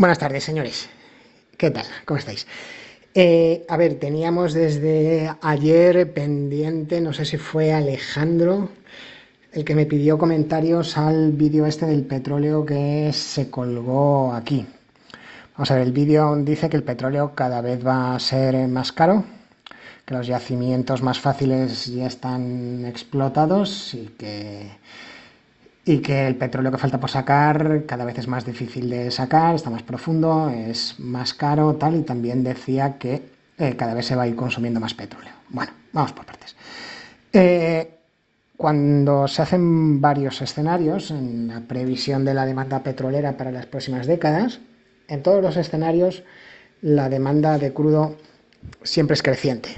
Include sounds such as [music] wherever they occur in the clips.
Buenas tardes, señores. ¿Qué tal? ¿Cómo estáis? Eh, a ver, teníamos desde ayer pendiente, no sé si fue Alejandro, el que me pidió comentarios al vídeo este del petróleo que se colgó aquí. Vamos a ver, el vídeo dice que el petróleo cada vez va a ser más caro, que los yacimientos más fáciles ya están explotados y que y que el petróleo que falta por sacar cada vez es más difícil de sacar, está más profundo, es más caro, tal, y también decía que eh, cada vez se va a ir consumiendo más petróleo. Bueno, vamos por partes. Eh, cuando se hacen varios escenarios en la previsión de la demanda petrolera para las próximas décadas, en todos los escenarios la demanda de crudo siempre es creciente,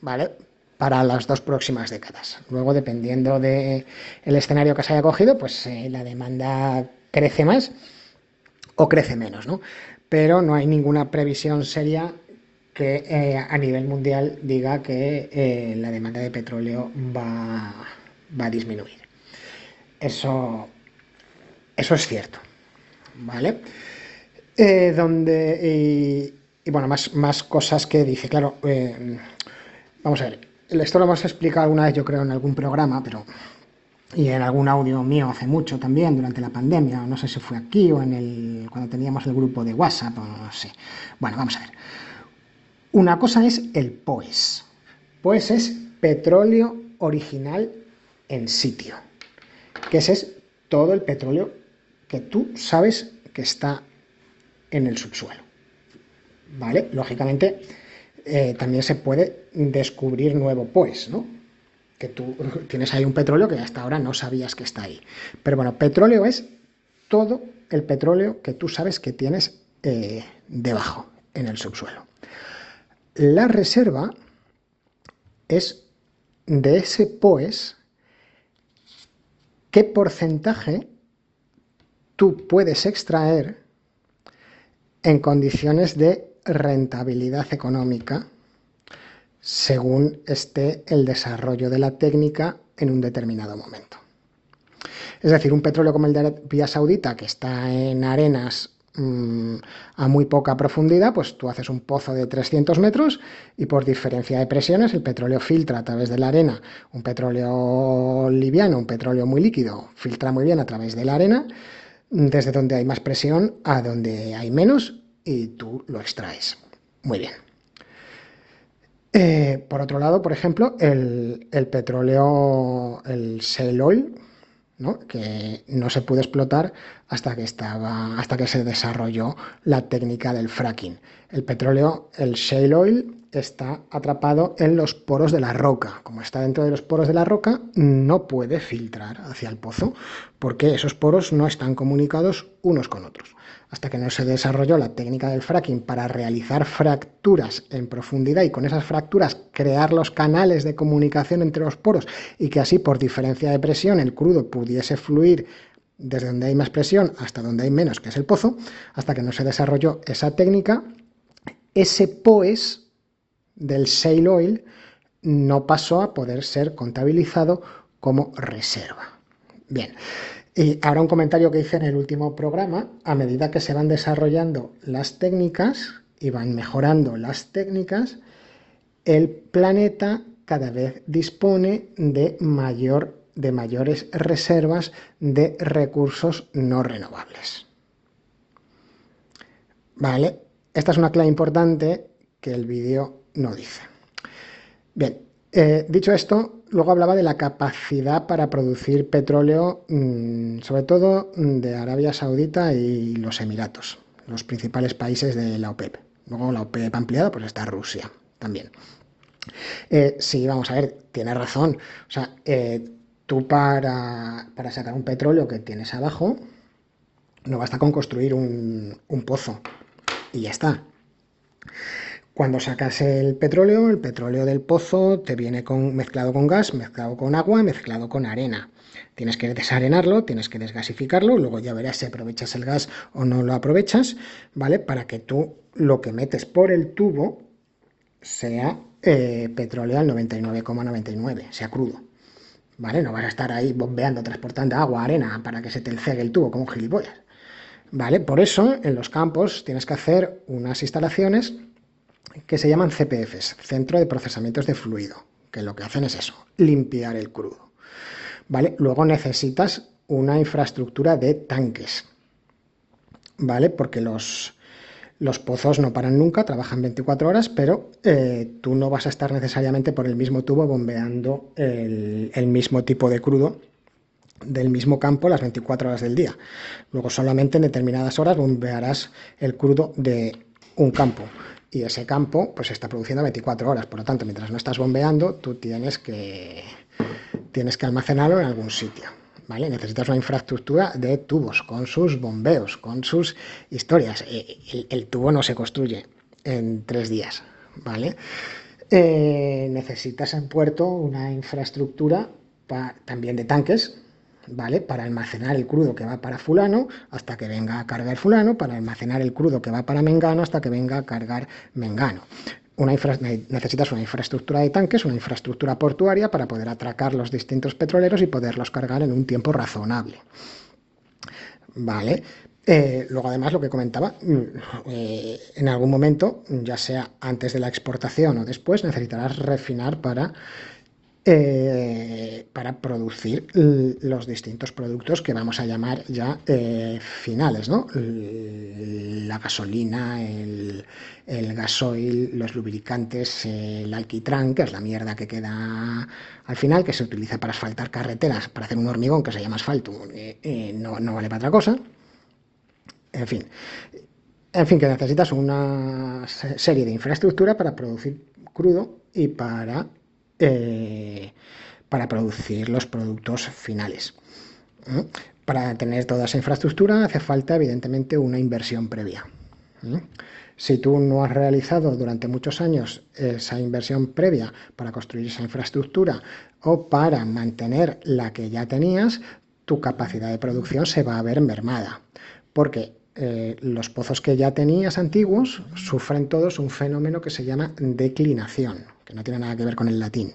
¿vale? Para las dos próximas décadas. Luego, dependiendo del escenario que se haya cogido, pues eh, la demanda crece más o crece menos, ¿no? Pero no hay ninguna previsión seria que eh, a nivel mundial diga que eh, la demanda de petróleo va, va a disminuir. Eso, eso es cierto, ¿vale? donde, y, bueno, más, más cosas que dice, claro, vamos a ver, esto lo hemos explicado alguna vez, yo creo, en algún programa, pero y en algún audio mío hace mucho también, durante la pandemia, no sé si fue aquí o en el cuando teníamos el grupo de WhatsApp, o no sé. Bueno, vamos a ver. Una cosa es el POES. POES es petróleo original en sitio, que ese es todo el petróleo que tú sabes que está en el subsuelo. ¿Vale? Lógicamente, eh, también se puede descubrir nuevo pues, ¿no? Que tú [laughs] tienes ahí un petróleo que hasta ahora no sabías que está ahí. Pero bueno, petróleo es todo el petróleo que tú sabes que tienes eh, debajo, en el subsuelo. La reserva es de ese POES qué porcentaje tú puedes extraer en condiciones de rentabilidad económica según esté el desarrollo de la técnica en un determinado momento. Es decir, un petróleo como el de Arabia Saudita, que está en arenas mm, a muy poca profundidad, pues tú haces un pozo de 300 metros y por diferencia de presiones el petróleo filtra a través de la arena. Un petróleo liviano, un petróleo muy líquido, filtra muy bien a través de la arena, desde donde hay más presión a donde hay menos y tú lo extraes. Muy bien. Eh, por otro lado, por ejemplo, el, petróleo, el shale oil, que no se pudo explotar hasta que, estaba, hasta que se desarrolló la técnica del fracking. El petróleo, el shale oil, está atrapado en los poros de la roca. Como está dentro de los poros de la roca, no puede filtrar hacia el pozo, porque esos poros no están comunicados unos con otros. Hasta que no se desarrolló la técnica del fracking para realizar fracturas en profundidad y con esas fracturas crear los canales de comunicación entre los poros y que así por diferencia de presión el crudo pudiese fluir desde donde hay más presión hasta donde hay menos, que es el pozo, hasta que no se desarrolló esa técnica, ese POES del shale oil no pasó a poder ser contabilizado como reserva. Bien, y ahora un comentario que hice en el último programa, a medida que se van desarrollando las técnicas y van mejorando las técnicas, el planeta cada vez dispone de, mayor, de mayores reservas de recursos no renovables. ¿Vale? Esta es una clave importante que el vídeo no dice. Bien, eh, dicho esto, luego hablaba de la capacidad para producir petróleo, mm, sobre todo mm, de Arabia Saudita y los Emiratos, los principales países de la OPEP. Luego la OPEP ampliada, pues está Rusia también. Eh, sí, vamos a ver, tiene razón. O sea, eh, tú para, sacar un petróleo que tienes abajo, no basta con construir un, un pozo y ya está. Cuando sacas el petróleo, el petróleo del pozo te viene con, mezclado con gas, mezclado con agua, mezclado con arena. Tienes que desarenarlo, tienes que desgasificarlo, luego ya verás si aprovechas el gas o no lo aprovechas, ¿vale? Para que tú lo que metes por el tubo sea eh, petróleo al 99,99, sea crudo. ¿Vale? No vas a estar ahí bombeando, transportando agua, arena, para que se te cegue el tubo como un gilipollas. ¿Vale? Por eso en los campos tienes que hacer unas instalaciones que se llaman CPFs, Centro de Procesamientos de Fluido, que lo que hacen es eso, limpiar el crudo. ¿Vale? Luego necesitas una infraestructura de tanques, ¿vale? Porque los, los pozos no paran nunca, trabajan 24 horas, pero eh, tú no vas a estar necesariamente por el mismo tubo bombeando el, el mismo tipo de crudo del mismo campo las 24 horas del día. Luego solamente en determinadas horas bombearás el crudo de un campo y ese campo pues está produciendo 24 horas. Por lo tanto, mientras no estás bombeando, tú tienes que, tienes que almacenarlo en algún sitio. ¿Vale? Necesitas una infraestructura de tubos, con sus bombeos, con sus historias. E, el, tubo no se construye en tres días, ¿vale? Eh, necesitas en puerto una infraestructura también de tanques, ¿vale? Para almacenar el crudo que va para fulano hasta que venga a cargar fulano, para almacenar el crudo que va para mengano hasta que venga a cargar mengano. Una necesitas una infraestructura de tanques, una infraestructura portuaria para poder atracar los distintos petroleros y poderlos cargar en un tiempo razonable. ¿Vale? Eh, luego, además, lo que comentaba, mm, eh, en algún momento, ya sea antes de la exportación o después, necesitarás refinar para eh, para producir los distintos productos que vamos a llamar ya eh, finales, ¿no? La gasolina, el, gasoil, los lubricantes, el alquitrán, que es la mierda que queda al final, que se utiliza para asfaltar carreteras, para hacer un hormigón que se llama asfalto, eh, no, no vale para otra cosa. En fin, en fin, que necesitas una serie de infraestructura para producir crudo y para eh, para producir los productos finales. Para tener toda esa infraestructura hace falta evidentemente una inversión previa. Si tú no has realizado durante muchos años esa inversión previa para construir esa infraestructura o para mantener la que ya tenías, tu capacidad de producción se va a ver mermada. Porque eh, los pozos que ya tenías antiguos sufren todos un fenómeno que se llama declinación que no tiene nada que ver con el latín.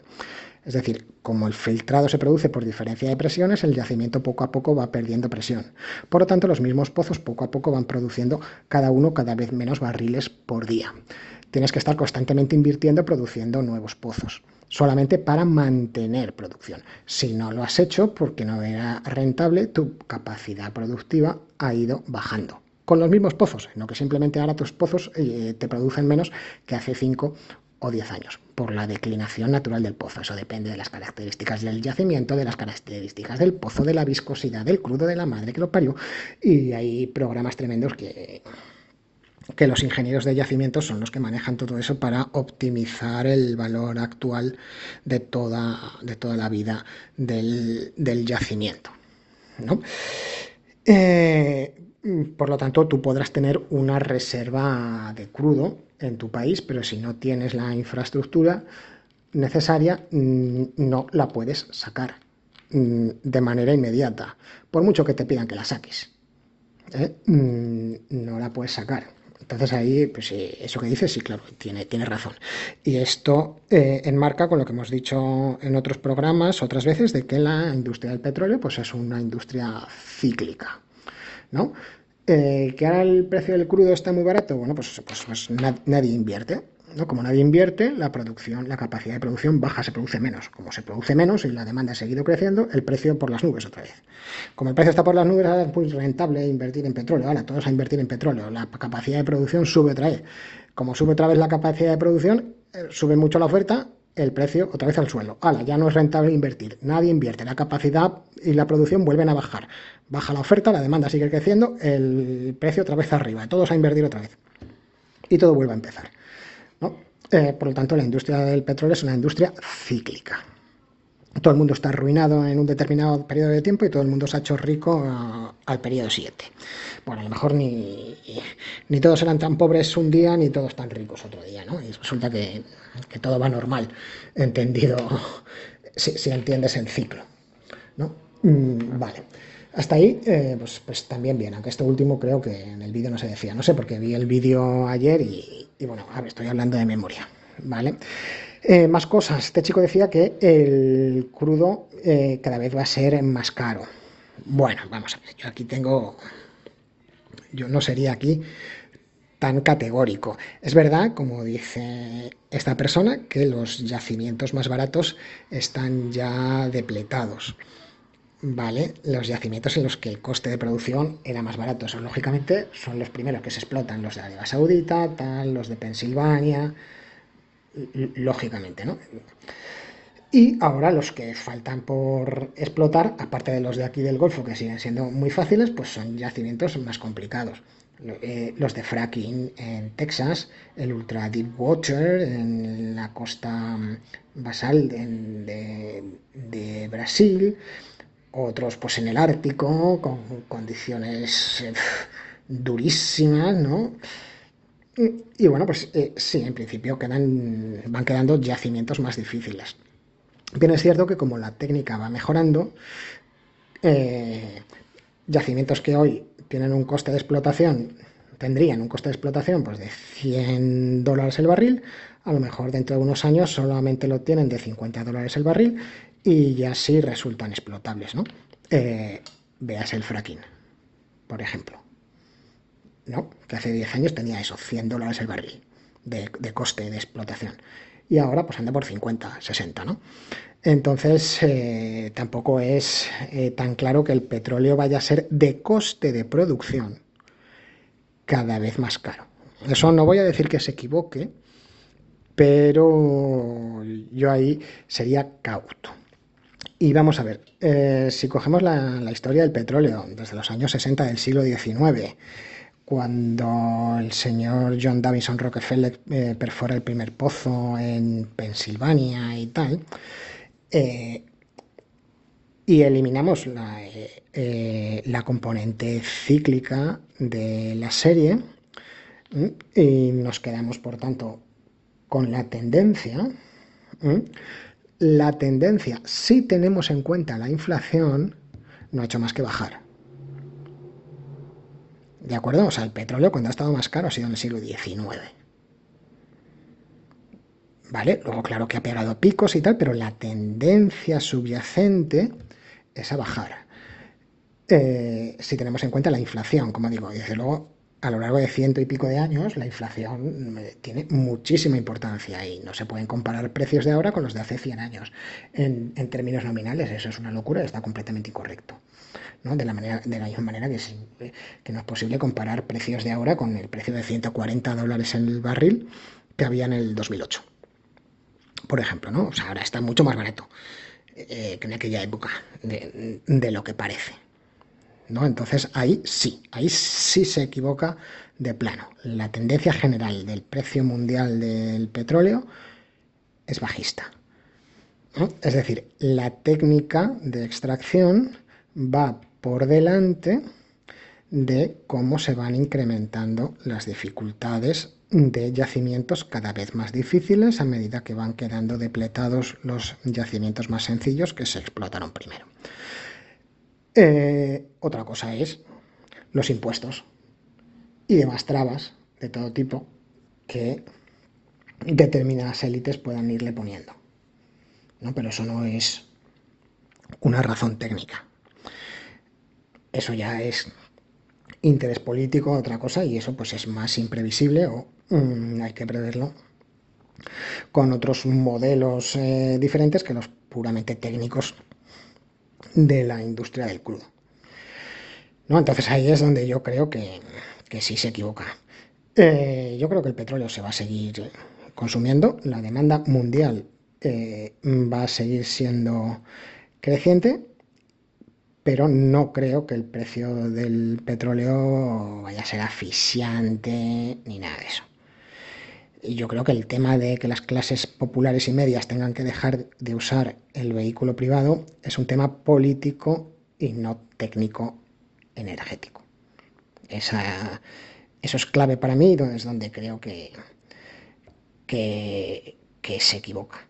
Es decir, como el filtrado se produce por diferencia de presiones, el yacimiento poco a poco va perdiendo presión. Por lo tanto, los mismos pozos poco a poco van produciendo cada uno cada vez menos barriles por día. Tienes que estar constantemente invirtiendo produciendo nuevos pozos, solamente para mantener producción. Si no lo has hecho porque no era rentable, tu capacidad productiva ha ido bajando con los mismos pozos, sino que simplemente ahora tus pozos eh, te producen menos que hace 5 o 10 años, por la declinación natural del pozo. Eso depende de las características del yacimiento, de las características del pozo, de la viscosidad del crudo de la madre que lo parió. Y hay programas tremendos que, que los ingenieros de yacimientos son los que manejan todo eso para optimizar el valor actual de toda, de toda la vida del, yacimiento. Eh, por lo tanto, tú podrás tener una reserva de crudo en tu país, pero si no tienes la infraestructura necesaria, mm, no la puedes sacar mm, de manera inmediata, por mucho que te pidan que la saques. ¿eh? Mm, no la puedes sacar. Entonces ahí, pues eso que dices, sí, claro, tiene, tiene razón. Y esto eh, enmarca con lo que hemos dicho en otros programas otras veces, de que la industria del petróleo pues es una industria cíclica. ¿no? Eh, que ahora el precio del crudo está muy barato, bueno, pues, pues, pues nadie invierte. ¿no? Como nadie invierte, la producción, la capacidad de producción baja, se produce menos. Como se produce menos y la demanda ha seguido creciendo, el precio por las nubes otra vez. Como el precio está por las nubes, ahora es muy rentable invertir en petróleo. Ahora todos a invertir en petróleo. La capacidad de producción sube otra vez. Como sube otra vez la capacidad de producción, eh, sube mucho la oferta, el precio otra vez al suelo. Ahora, ya no es rentable invertir. Nadie invierte. La capacidad y la producción vuelven a bajar. Baja la oferta, la demanda sigue creciendo, el precio otra vez arriba. Todos a invertir otra vez. Y todo vuelve a empezar. Eh, por lo tanto, la industria del petróleo es una industria cíclica todo el mundo está arruinado en un determinado periodo de tiempo y todo el mundo se ha hecho rico ah, al periodo siguiente. Bueno, a lo mejor ni, ni todos eran tan pobres un día ni todos tan ricos otro día, ¿no? Y resulta que, todo va normal, entendido, [laughs] si, entiendes el ciclo, ¿no? Mm, vale. Hasta ahí, eh, pues, pues, también bien, aunque esto último creo que en el vídeo no se decía, no sé, porque vi el vídeo ayer y, y bueno, a ver, estoy hablando de memoria, ¿vale? Eh, más cosas. Este chico decía que el crudo eh, cada vez va a ser más caro. Bueno, vamos a ver. Yo aquí tengo yo no sería aquí tan categórico. Es verdad, como dice esta persona, que los yacimientos más baratos están ya depletados. Vale, los yacimientos en los que el coste de producción era más barato. Eso, lógicamente, son los primeros que se explotan, los de Arabia Saudita, los de Pensilvania, lógicamente, ¿no? Y ahora los que faltan por explotar, aparte de los de aquí del Golfo, que siguen siendo muy fáciles, pues son yacimientos más complicados. Eh, los de fracking en Texas, el Ultra Deep Water en la costa mm, basal de, Brasil, otros pues en el Ártico, con condiciones eh, durísimas, ¿no? Y, bueno, pues eh, sí, en principio quedan, van quedando yacimientos más difíciles. Bien es cierto que como la técnica va mejorando, eh, yacimientos que hoy tienen un coste de explotación, tendrían un coste de explotación pues de 100 dólares el barril, a lo mejor dentro de unos años solamente lo tienen de 50 dólares el barril y ya sí resultan explotables, ¿no? Eh, veas el fracking, por ejemplo, ¿no? Que hace 10 años tenía eso, 100 dólares el barril de, coste de explotación. Y ahora pues anda por 50, 60, ¿no? Entonces eh, tampoco es eh, tan claro que el petróleo vaya a ser de coste de producción cada vez más caro. Eso no voy a decir que se equivoque, pero yo ahí sería cauto. Y vamos a ver, eh, si cogemos la, historia del petróleo desde los años 60 del siglo XIX, cuando el señor John Davison Rockefeller eh, perfora el primer pozo en Pensilvania y tal, eh, y eliminamos la, la, componente cíclica de la serie, y nos quedamos, por tanto, con la tendencia la tendencia, si tenemos en cuenta la inflación, no ha hecho más que bajar. ¿De acuerdo? O sea, el petróleo cuando ha estado más caro ha sido en el siglo XIX. ¿Vale? Luego, claro que ha pegado picos y tal, pero la tendencia subyacente es a bajar. Eh, si tenemos en cuenta la inflación, como digo, desde luego a lo largo de ciento y pico de años, la inflación eh, tiene muchísima importancia y no se pueden comparar precios de ahora con los de hace 100 años. En, términos nominales, eso es una locura, está completamente incorrecto. ¿No? De, la manera, de la misma manera que, eh, que no es posible comparar precios de ahora con el precio de 140 dólares en el barril que había en el 2008. Por ejemplo, ¿no? O sea, ahora está mucho más barato eh, que en aquella época de lo que parece. ¿no? Entonces ahí sí, ahí sí se equivoca de plano. La tendencia general del precio mundial del petróleo es bajista. Es decir, la técnica de extracción va por delante de cómo se van incrementando las dificultades de yacimientos cada vez más difíciles a medida que van quedando depletados los yacimientos más sencillos que se explotaron primero. Eh, otra cosa es los impuestos y demás trabas de todo tipo que determinadas élites puedan irle poniendo. ¿no? Pero eso no es una razón técnica. Eso ya es interés político, otra cosa, y eso pues es más imprevisible o mm, hay que preverlo con otros modelos eh, diferentes que los puramente técnicos de la industria del crudo. ¿No? Entonces ahí es donde yo creo que, sí se equivoca. Eh, yo creo que el petróleo se va a seguir consumiendo, la demanda mundial eh, va a seguir siendo creciente, pero no creo que el precio del petróleo vaya a ser asfixiante ni nada de eso. Y yo creo que el tema de que las clases populares y medias tengan que dejar de usar el vehículo privado es un tema político y no técnico energético. Esa, eso es clave para mí, es donde creo que, que se equivoca.